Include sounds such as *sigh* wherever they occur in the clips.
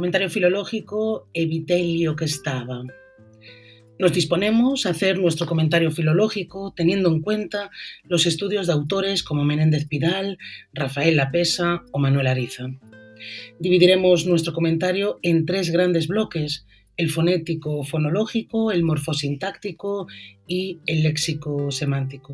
comentario filológico Evitelio que estaba. Nos disponemos a hacer nuestro comentario filológico teniendo en cuenta los estudios de autores como Menéndez Pidal, Rafael Lapesa o Manuel Ariza. Dividiremos nuestro comentario en tres grandes bloques, el fonético fonológico, el morfosintáctico y el léxico semántico.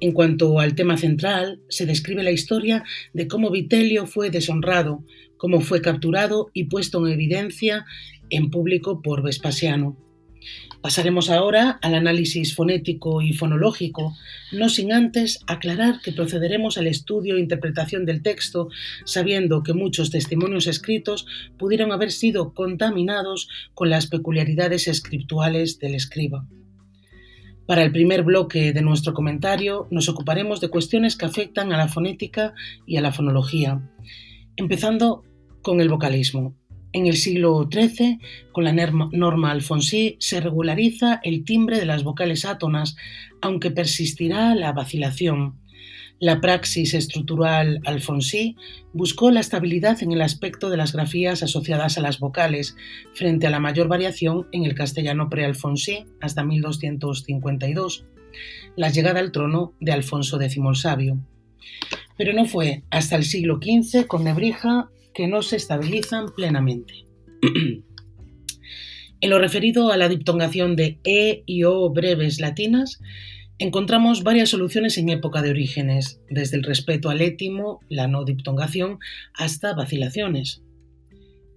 En cuanto al tema central, se describe la historia de cómo Vitelio fue deshonrado, cómo fue capturado y puesto en evidencia en público por Vespasiano. Pasaremos ahora al análisis fonético y fonológico, no sin antes aclarar que procederemos al estudio e interpretación del texto, sabiendo que muchos testimonios escritos pudieron haber sido contaminados con las peculiaridades escrituales del escriba. Para el primer bloque de nuestro comentario nos ocuparemos de cuestiones que afectan a la fonética y a la fonología, empezando con el vocalismo. En el siglo XIII, con la norma Alfonsí, se regulariza el timbre de las vocales átonas, aunque persistirá la vacilación. La praxis estructural Alfonsí buscó la estabilidad en el aspecto de las grafías asociadas a las vocales, frente a la mayor variación en el castellano pre-Alfonsí hasta 1252, la llegada al trono de Alfonso X el Sabio. Pero no fue hasta el siglo XV, con Nebrija, que no se estabilizan plenamente. *clears throat* en lo referido a la diptongación de E y O breves latinas, Encontramos varias soluciones en época de orígenes, desde el respeto al étimo, la no diptongación, hasta vacilaciones.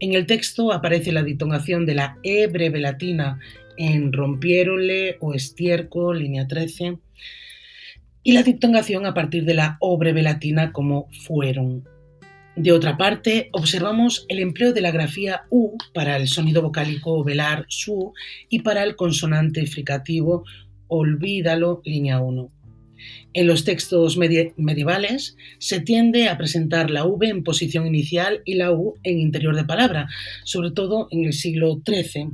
En el texto aparece la diptongación de la E breve latina en rompiérole o estiércol, línea 13, y la diptongación a partir de la O breve latina como fueron. De otra parte, observamos el empleo de la grafía U para el sonido vocálico velar su y para el consonante fricativo Olvídalo, línea 1. En los textos medievales se tiende a presentar la V en posición inicial y la U en interior de palabra, sobre todo en el siglo XIII.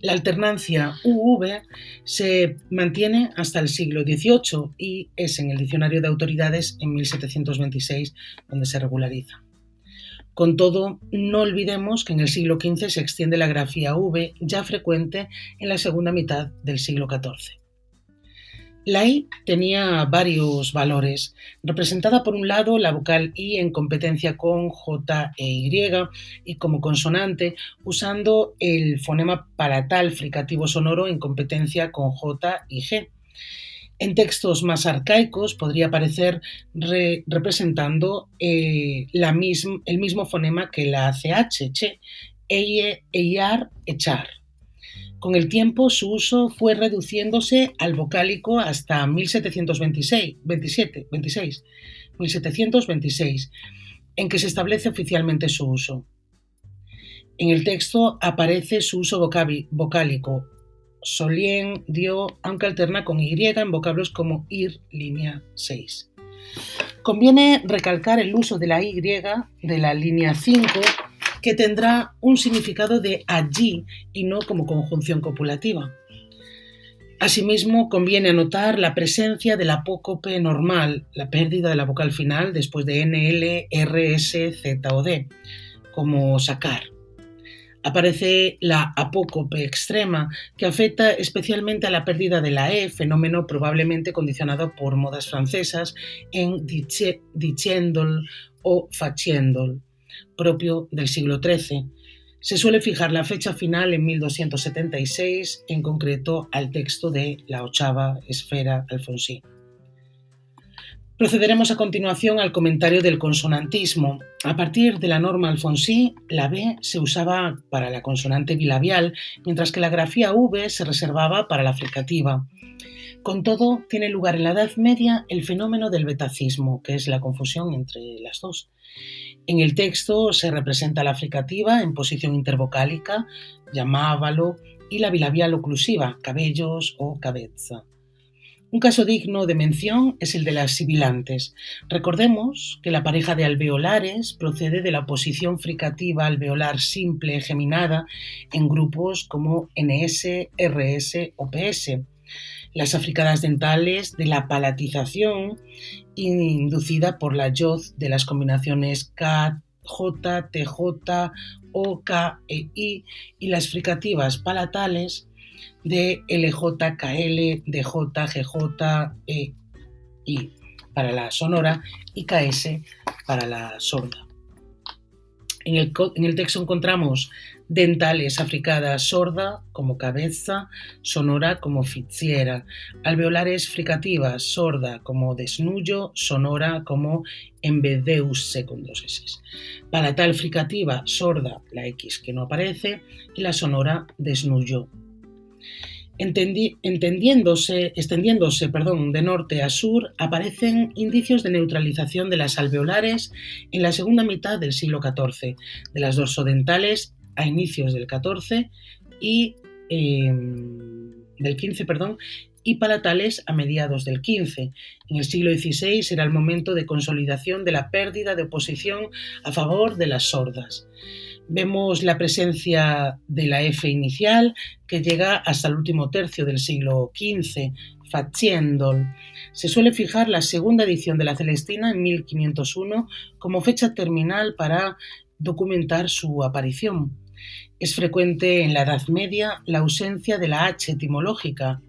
La alternancia UV se mantiene hasta el siglo XVIII y es en el Diccionario de Autoridades en 1726 donde se regulariza. Con todo, no olvidemos que en el siglo XV se extiende la grafía V ya frecuente en la segunda mitad del siglo XIV. La I tenía varios valores, representada por un lado la vocal I en competencia con J e Y y como consonante usando el fonema palatal fricativo sonoro en competencia con J y G. En textos más arcaicos podría aparecer representando eh, el mismo fonema que la CH, che, eye, eyar, echar. Con el tiempo, su uso fue reduciéndose al vocálico hasta 1726, 27, 26, 1726, en que se establece oficialmente su uso. En el texto aparece su uso vocálico, solien, dio, aunque alterna con Y en vocablos como ir, línea 6. Conviene recalcar el uso de la Y de la línea 5 que tendrá un significado de allí y no como conjunción copulativa. Asimismo, conviene anotar la presencia del apócope normal, la pérdida de la vocal final después de NL, RS, Z o D, como sacar. Aparece la apócope extrema, que afecta especialmente a la pérdida de la E, fenómeno probablemente condicionado por modas francesas en diciendol o faciendol propio del siglo XIII. Se suele fijar la fecha final en 1276, en concreto al texto de la ochava esfera alfonsí. Procederemos a continuación al comentario del consonantismo. A partir de la norma alfonsí, la B se usaba para la consonante bilabial, mientras que la grafía V se reservaba para la fricativa. Con todo, tiene lugar en la Edad Media el fenómeno del betacismo, que es la confusión entre las dos. En el texto se representa la fricativa en posición intervocálica, llamábalo, y la bilabial oclusiva, cabellos o cabeza. Un caso digno de mención es el de las sibilantes. Recordemos que la pareja de alveolares procede de la posición fricativa alveolar simple geminada en grupos como NS, RS o PS las africadas dentales de la palatización inducida por la YOZ de las combinaciones K, J, TJ O, K e I y las fricativas palatales de LJ, KL, DJ, GJ, E, para la sonora y KS para la sorda. En el, texto encontramos dentales africadas sorda como cabeza, sonora como fiziera, alveolares fricativas sorda como desnullo, sonora como embedeus con dos S, palatal fricativa sorda, la X que no aparece, y la sonora entendiéndose, extendiéndose perdón, de norte a sur, aparecen indicios de neutralización de las alveolares en la segunda mitad del siglo XIV, de las dorsodentales a inicios del XIV y em, del XV, perdón, y palatales a mediados del XV. En el siglo XVI era el momento de consolidación de la pérdida de oposición a favor de las sordas. Vemos la presencia de la F inicial que llega hasta el último tercio del siglo XV, Faciendol. Se suele fijar la segunda edición de la Celestina en 1501 como fecha terminal para documentar su aparición. Es frecuente en la Edad Media la ausencia de la H etimológica,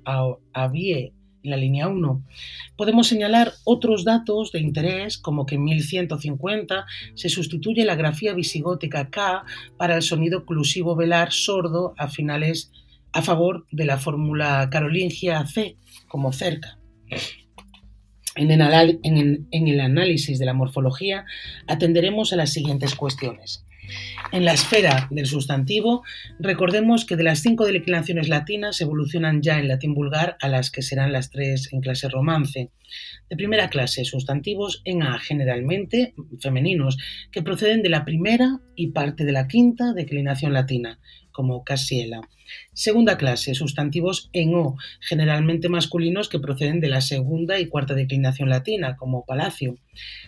avie, en la línea 1. Podemos señalar otros datos de interés, como que en 1150 se sustituye la grafía visigótica K para el sonido oclusivo velar sordo a finales a favor de la fórmula carolingia C, como cerca. En el, en el análisis de la morfología atenderemos a las siguientes cuestiones. En la esfera del sustantivo, recordemos que de las cinco declinaciones latinas evolucionan ya en latín vulgar a las que serán las tres en clase romance. De primera clase, sustantivos en A generalmente femeninos, que proceden de la primera y parte de la quinta declinación latina, como casiela. Segunda clase, sustantivos en O, generalmente masculinos que proceden de la segunda y cuarta declinación latina, como palacio.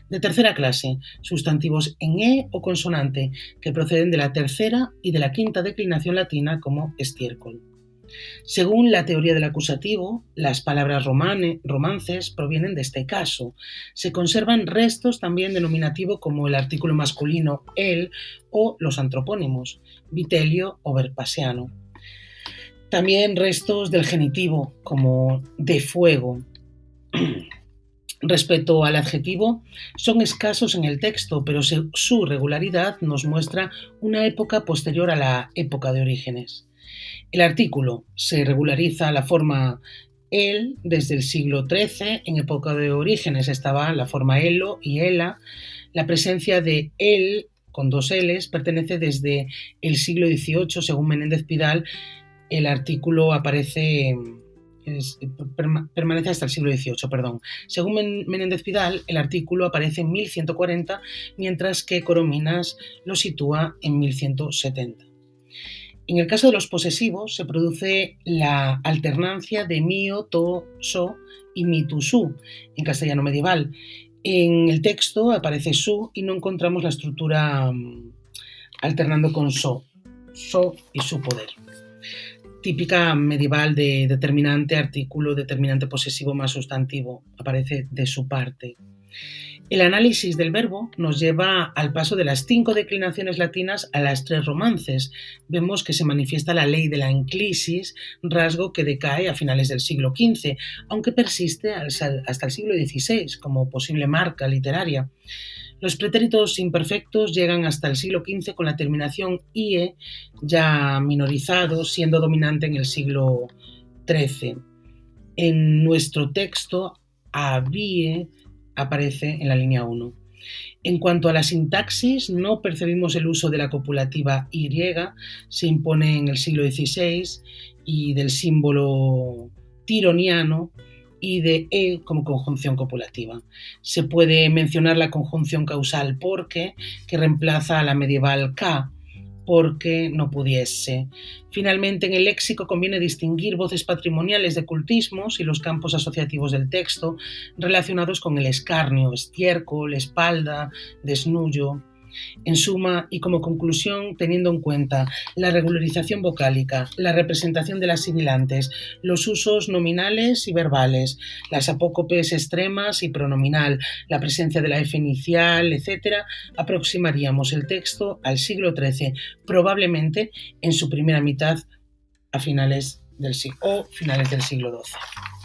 De tercera clase, sustantivos en E o consonante, que proceden de la tercera y de la quinta declinación latina, como estiércol. Según la teoría del acusativo, las palabras romances provienen de este caso. Se conservan restos también denominativo como el artículo masculino el o los antropónimos, vitelio o verpasiano. También restos del genitivo como de fuego. *clears throat* Respecto al adjetivo, son escasos en el texto, pero su regularidad nos muestra una época posterior a la época de orígenes. El artículo se regulariza la forma el desde el siglo XIII, en época de orígenes estaba la forma elo y ela. La presencia de el con dos L's pertenece desde el siglo XVIII, según Menéndez Pidal. El artículo aparece permanece hasta el siglo XVIII, perdón. Según Menéndez Pidal, el artículo aparece en 1140, mientras que Corominas lo sitúa en 1170. En el caso de los posesivos se produce la alternancia de mío, to, so y mi, tu, su en castellano medieval. En el texto aparece su y no encontramos la estructura mm, alternando con so, so y su poder. Típica medieval de determinante artículo, determinante posesivo más sustantivo, aparece de su parte. El análisis del verbo nos lleva al paso de las cinco declinaciones latinas a las tres romances. Vemos que se manifiesta la ley de la enclisis, rasgo que decae a finales del siglo XV, aunque persiste hasta el siglo XVI como posible marca literaria. Los pretéritos imperfectos llegan hasta el siglo XV con la terminación IE, ya minorizado, siendo dominante en el siglo XIII. En nuestro texto, había aparece en la línea 1. En cuanto a la sintaxis, no percibimos el uso de la copulativa Y, se impone en el siglo XVI, y del símbolo tironiano y de E como conjunción copulativa. Se puede mencionar la conjunción causal porque, que reemplaza a la medieval K, porque no pudiese. Finalmente, en el léxico conviene distinguir voces patrimoniales de cultismos y los campos asociativos del texto relacionados con el escarnio, estiércol, espalda, desnullo. En suma y como conclusión, teniendo en cuenta la regularización vocálica, la representación de las sibilantes, los usos nominales y verbales, las apócopes extremas y pronominal, la presencia de la F inicial, etc., aproximaríamos el texto al siglo XIII, probablemente en su primera mitad a finales del, o finales del siglo XII.